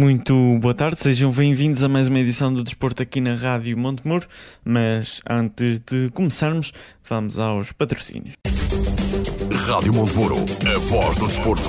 Muito boa tarde, sejam bem-vindos a mais uma edição do Desporto aqui na Rádio Montemuro. Mas antes de começarmos, vamos aos patrocínios. Rádio Montemuro, a voz do desporto.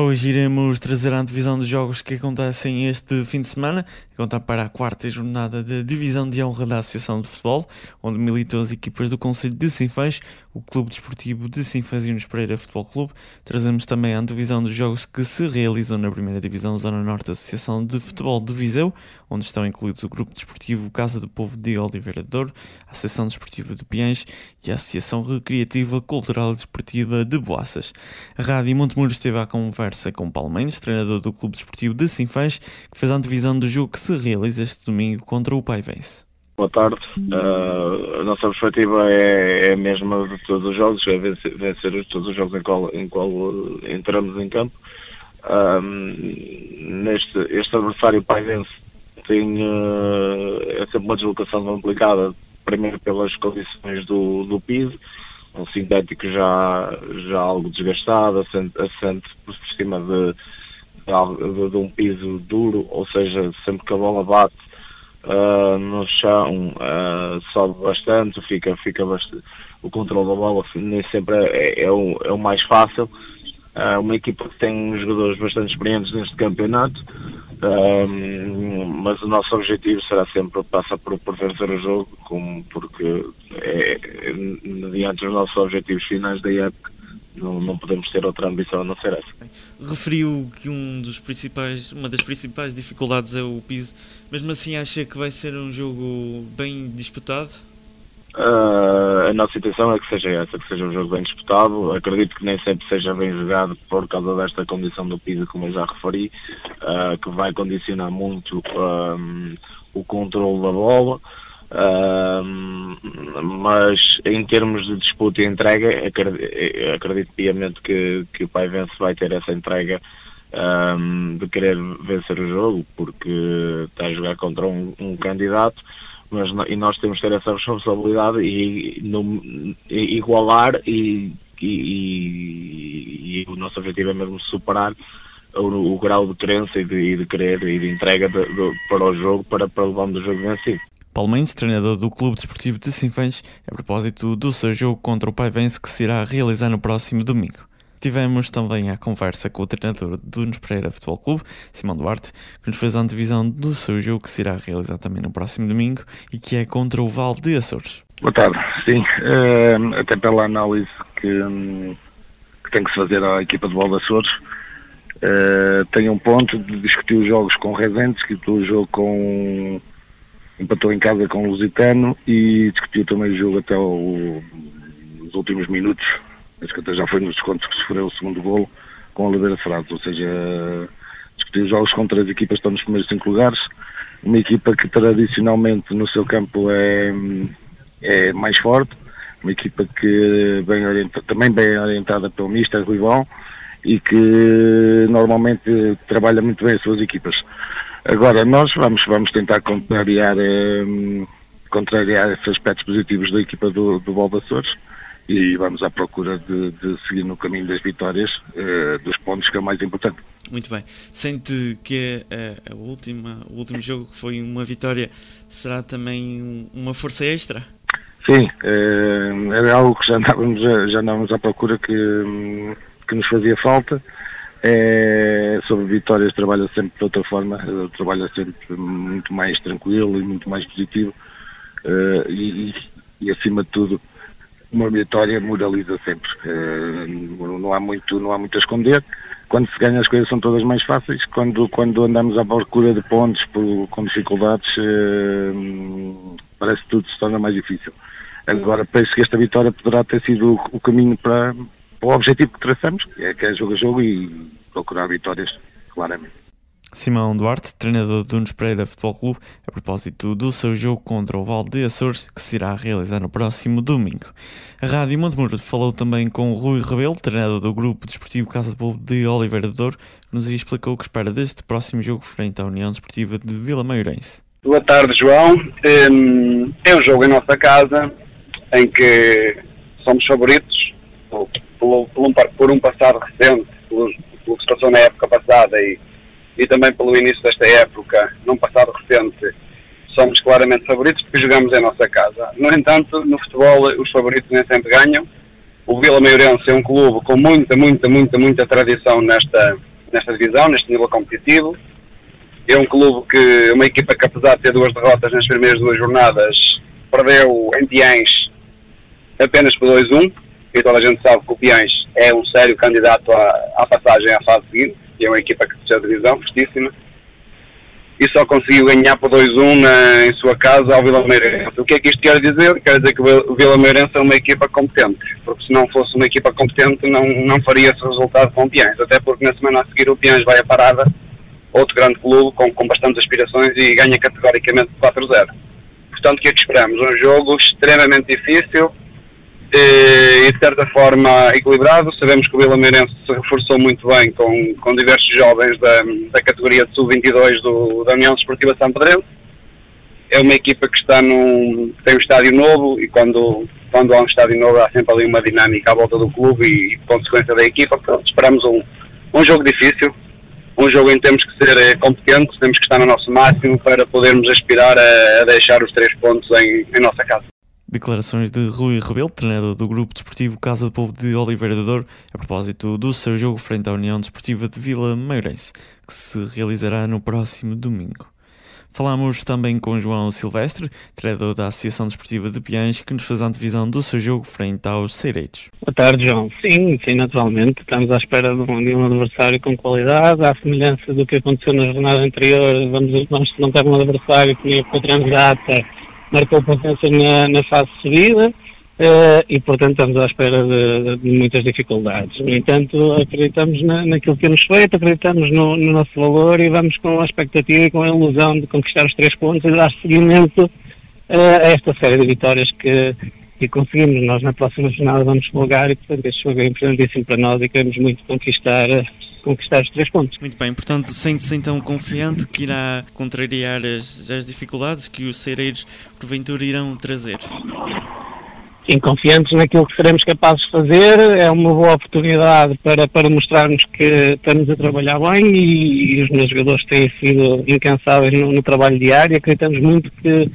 Hoje iremos trazer a antevisão dos jogos que acontecem este fim de semana, contar para a quarta jornada da Divisão de Honra da Associação de Futebol, onde militam as equipas do Conselho de Sinfãs, o Clube Desportivo de Sinfãs Unos Pereira Futebol Clube. Trazemos também a antevisão dos jogos que se realizam na primeira Divisão Zona Norte da Associação de Futebol de Viseu, onde estão incluídos o Grupo Desportivo Casa do Povo de Oliveira de Douro, a Associação Desportiva de Piães e a Associação Recreativa Cultural e Desportiva de Boaças. A Rádio Montemuro esteve à conversa com Paulo Mendes, treinador do Clube Desportivo de Sinfãs, que fez a antevisão do jogo que se realiza este domingo contra o Paivense. Boa tarde. Uh, a nossa perspectiva é, é a mesma de todos os jogos, é vencer, vencer todos os jogos em qual, em qual entramos em campo. neste este adversário paivense tem, uh, é sempre uma deslocação complicada, primeiro pelas condições do, do piso, um sintético já, já algo desgastado, assente, assente por cima de, de, de, um piso duro, ou seja, sempre que a bola bate uh, no chão uh, sobe bastante, fica, fica bastante, o controle da bola nem sempre é, é, o, é o mais fácil. Uh, uma equipa que tem jogadores bastante experientes neste campeonato, mas o nosso objetivo será sempre passar por, por vencer o jogo, como, porque é, é, mediante os nossos objetivos finais da época não, não podemos ter outra ambição a não ser essa. Referiu que um dos principais, uma das principais dificuldades é o piso. Mesmo assim, acha que vai ser um jogo bem disputado? Uh, a nossa intenção é que seja essa, que seja um jogo bem disputado. Acredito que nem sempre seja bem jogado por causa desta condição do piso, como eu já referi, uh, que vai condicionar muito um, o controle da bola. Mas em termos de disputa e entrega, acredito, piamente que, que o Pai Vence vai ter essa entrega um, de querer vencer o jogo, porque está a jogar contra um, um candidato, mas e nós temos que ter essa responsabilidade e, no, e igualar e, e, e, o nosso objetivo é mesmo superar o, o grau de crença e de, de querer e de entrega de, de, para o jogo para, para levarmos o jogo vencido. Paulo Mendes, treinador do Clube Desportivo de Sinfãs, a propósito do seu jogo contra o Paivense que se irá realizar no próximo domingo. Tivemos também a conversa com o treinador do Nunes Pereira Futebol Clube, Simão Duarte, que nos fez a antevisão do seu jogo que se irá realizar também no próximo domingo e que é contra o Val de Açores. Boa tarde, sim, uh, até pela análise que, que, tem que se fazer à equipa de Val de Açores, uh, tem um ponto de discutir os jogos com Rezende, discutiu o jogo com empatou em casa com o Lusitano e discutiu também o jogo até os últimos minutos, acho que até já foi nos descontos que sofreu o segundo golo com a Oliveira Frades, ou seja, discutiu os jogos com três equipas que estão nos primeiros cinco lugares, uma equipa que tradicionalmente no seu campo é, é mais forte, uma equipa que bem orienta, também bem orientada pelo Mister Rui e que normalmente trabalha muito bem as suas equipas. Agora, nós vamos, vamos tentar contrariar, eh, contrariar esses aspectos positivos da equipa do, do Baldassores e vamos à procura de, de, seguir no caminho das vitórias, eh, dos pontos, que é o mais importante. Muito bem. Sente que a, a, última, o último jogo, que foi uma vitória, será também uma força extra? Sim, eh, era algo que já andávamos, já andávamos à procura que, que nos fazia falta É, sobre vitórias trabalha sempre de outra forma, trabalha sempre muito mais tranquilo e muito mais positivo uh, e, e, acima de tudo uma vitória moraliza sempre. Uh, não há muito, não há muito a esconder. Quando se ganha as coisas são todas mais fáceis. Quando, quando andamos à procura de pontos por, com dificuldades, uh, parece que tudo se torna mais difícil. Agora penso que esta vitória poderá ter sido o, caminho para, o objetivo que traçamos, que é, que é jogo a jogo e procurar vitórias, claramente. Simão Duarte, treinador do Nunes Pereira Futebol Clube, a propósito do seu jogo contra o Val de Açores, que se irá realizar no próximo domingo. A Rádio Montemuro falou também com o Rui Rebelo, treinador do Grupo Desportivo Casa de Povo de Oliveira do Douro, que nos explicou o que espera deste próximo jogo frente à União Desportiva de Vila Maiorense. Boa tarde, João. É um jogo em nossa casa, em que somos favoritos por, um, por um passado recente, pelo, pelo que se passou na época passada e e também pelo início desta época, num passado recente, somos claramente favoritos porque jogamos em nossa casa. No entanto, no futebol os favoritos nem sempre ganham. O Vila Maiorense é um clube com muita, muita, muita, muita tradição nesta, nesta divisão, neste nível competitivo. É um clube que, uma equipa que apesar de ter duas derrotas nas primeiras duas jornadas, perdeu em Piães apenas por 2-1, e toda a gente sabe que o Piães é um sério candidato à, à passagem à fase seguinte que é uma equipa que desceu a divisão, fortíssima, e só conseguiu ganhar por 2-1 em sua casa ao Vila Meirense. O que é que isto quer dizer? Quer dizer que o Vila Meirense é uma equipa competente, porque se não fosse uma equipa competente não, não faria esse resultado com o Piães, até porque na semana a seguir o Piães vai a parada, outro grande clube com, com bastantes aspirações e ganha categoricamente 4-0. Portanto, o que é que esperamos? Um jogo extremamente difícil, de certa forma equilibrado. Sabemos que o Vila Meirense se reforçou muito bem com, com diversos jovens da, da categoria de sub-22 da União Desportiva São Pedrense. É uma equipa que está num, tem um estádio novo e quando, quando há um estádio novo há sempre ali uma dinâmica à volta do clube e, e consequência da equipa. Portanto, esperamos um, um jogo difícil, um jogo em que temos que ser eh, competentes, temos que estar no nosso máximo para podermos aspirar a, a deixar os três pontos em, em nossa casa. Declarações de Rui Rebelo, treinador do Grupo Desportivo Casa do Povo de Oliveira do Douro, a propósito do seu jogo frente à União Desportiva de Vila Meirense, que se realizará no próximo domingo. Falámos também com João Silvestre, treinador da Associação Desportiva de Piães, que nos faz a antevisão do seu jogo frente aos Seireiros. Boa tarde, João. Sim, sim, naturalmente. Estamos à espera de um, de um adversário com qualidade, à semelhança do que aconteceu na jornada anterior. Vamos, vamos não ter um adversário que, com a transata marcou presença na, na fase subida uh, e, portanto, estamos à espera de, de, muitas dificuldades. No entanto, acreditamos na, naquilo que nos feito, acreditamos no, no, nosso valor e vamos com a expectativa e com a ilusão de conquistar os três pontos e dar seguimento uh, a esta série de vitórias que, que conseguimos. Nós, na próxima jornada, vamos folgar e, portanto, este jogo é importantíssimo para nós e queremos muito conquistar conquistar os três pontos. Muito bem, portanto, sente-se então confiante que irá contrariar as, as dificuldades que os Cereiros porventura irão trazer? Sim, confiantes naquilo que seremos capazes de fazer, é uma boa oportunidade para, para mostrarmos que estamos a trabalhar bem e, e os meus jogadores têm sido incansáveis no, no trabalho diário. Acreditamos muito que,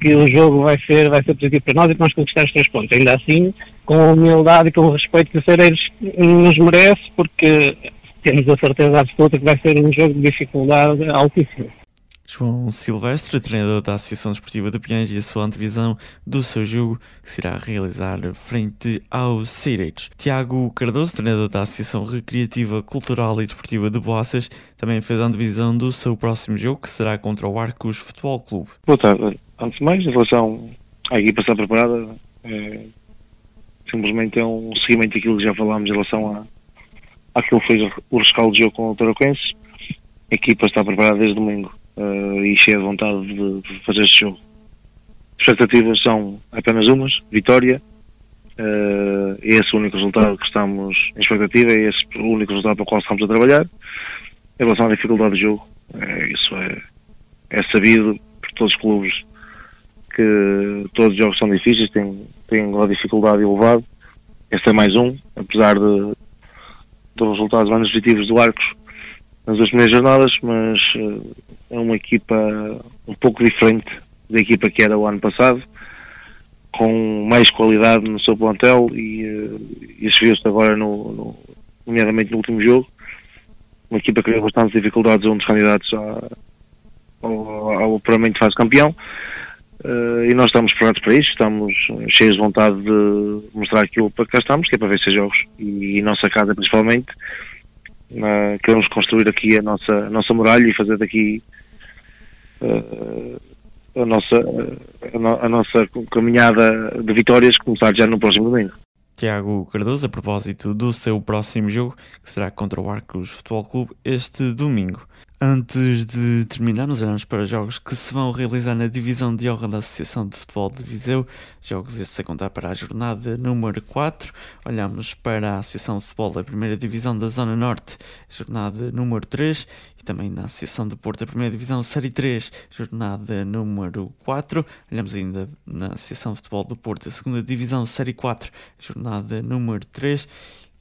que o jogo vai ser, vai ser positivo para nós e que nós conquistar os três pontos. Ainda assim, com a humildade e com o respeito que o Cereiros nos merece, porque temos a certeza absoluta que vai ser um jogo de dificuldade altíssima. João Silvestre, treinador da Associação Desportiva de Piães e a sua antevisão do seu jogo que se irá realizar frente aos Seireiros. Tiago Cardoso, treinador da Associação Recreativa, Cultural e Desportiva de Boaças, também fez a antevisão do seu próximo jogo que será contra o Arcos Futebol Clube. Boa tarde. Antes de mais, em relação à equipa estar preparada, é, simplesmente é um seguimento daquilo que já falámos em relação a aquilo foi o rescaldo de jogo com o Taraquense. A equipa está preparada desde domingo uh, e cheia de vontade de, de, fazer este jogo. As expectativas são apenas umas, vitória. Uh, esse é o único resultado que estamos em expectativa, é esse o único resultado para o qual estamos a trabalhar. Em relação à dificuldade do jogo, uh, isso é, é sabido por todos os clubes que todos os jogos são difíceis, têm, têm uma dificuldade elevada. Este é mais um, apesar de, dos resultados menos positivos do Arcos nas duas primeiras jornadas, mas uh, é uma equipa um pouco diferente da equipa que era o ano passado, com mais qualidade no seu plantel e isso viu-se agora, no, no, nomeadamente no último jogo. uma equipa que teve bastantes dificuldades, um dos candidatos a, ao, ao apuramento fase campeão. Uh, e nós estamos preparados para isso, estamos cheios de vontade de mostrar aquilo para que cá estamos, que é para ver esses jogos. E, e nossa casa principalmente, uh, queremos construir aqui a nossa, a nossa muralha e fazer daqui uh, a, nossa, a, a, nossa caminhada de vitórias começar já no próximo domingo. Tiago Cardoso, a propósito do seu próximo jogo, que será contra o Arcos Futebol Clube este domingo. Antes de terminarmos, olhamos para jogos que se vão realizar na divisão de honra da Associação de Futebol de Viseu. Jogos estes a contar para a jornada número 4. Olhamos para a Associação de Futebol da Primeira Divisão da Zona Norte, jornada número 3. E também na Associação de Porto da Primeira Divisão, Série 3, jornada número 4. Olhamos ainda na Associação de Futebol do Porto, da Segunda Divisão, Série 4, jornada número 3.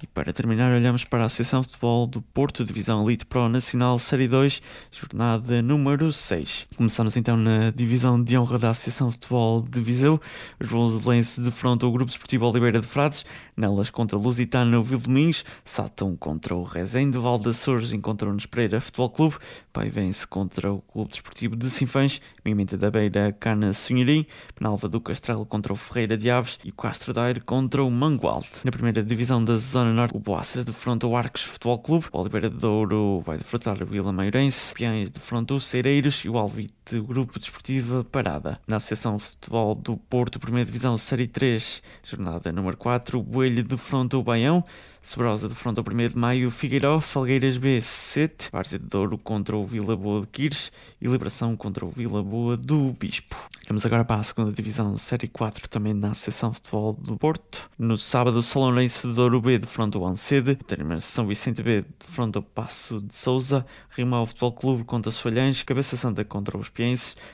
E para terminar, olhamos para a Associação de Futebol do Porto, Divisão Elite Pro Nacional Série 2, jornada número 6. Começamos então na Divisão de Honra da Associação de Futebol de Viseu. Os volenses defrontam o Grupo Esportivo Oliveira de Frades, nelas contra Lusitano Vildomins, Satão contra o Rezende, Val de Açores. Encontram-nos Pereira Futebol Clube, Paivense contra o Clube Desportivo de Sinfãs, Mimenta da Beira Cana Sonharim, Penalva do Castelo contra o Ferreira de Aves. E Castro Daire contra o Mangualde. Na primeira divisão da Zona Norte, o Boaças defronta o Arcos Futebol Clube, o Oliveira de Douro vai defrontar o Vila Meirense, Piães defronta o Cereiros e o Alvite Grupo Desportivo Parada. Na Associação Futebol do Porto, Primeira Divisão Série 3, jornada número 4, o Boelho defronta o Baião, Sobrosa defronta o 1 de Maio, Figueiró, Falgueiras B, 7, Várzea de Douro contra o Vila Boa de Quires e Liberação contra o Vila Boa do Bispo. Vamos agora para a segunda divisão, Série 4, também na Associação Futebol do Porto. No sábado, o Salonense de Douro B defronta o Ancede, termina São Vicente B defronta o Passo de Souza, Rimau Futebol Clube contra os Falhães, Cabeça Santa contra os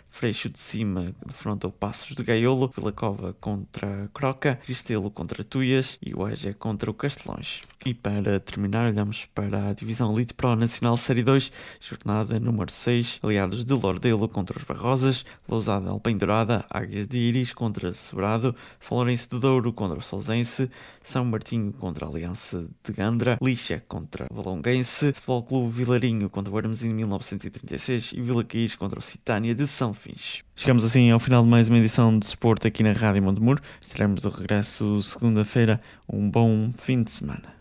Freixo de Cima defronta o Passos de Gaiolo, Vila Cova contra Croca, Cristelo contra Tuias e o contra o Castelões. E para terminar, olhamos para a Divisão Elite Pro Nacional Série 2, jornada número 6, aliados de Lordelo contra os Barrosas, Lousada Alpendurada, Águias de Iris contra Sobrado, São Lourenço do Douro contra o Solzense, São Martinho contra a Aliança de Gandra, Lixa contra Valonguense, Futebol Clube Vilarinho contra o Armezinho 1936 e Vila Caís contra o Citânia de São Fins. Chegamos assim ao final de mais uma edição de Desporto aqui na Rádio Montemuro. Estaremos de regresso segunda-feira. Um bom fim de semana.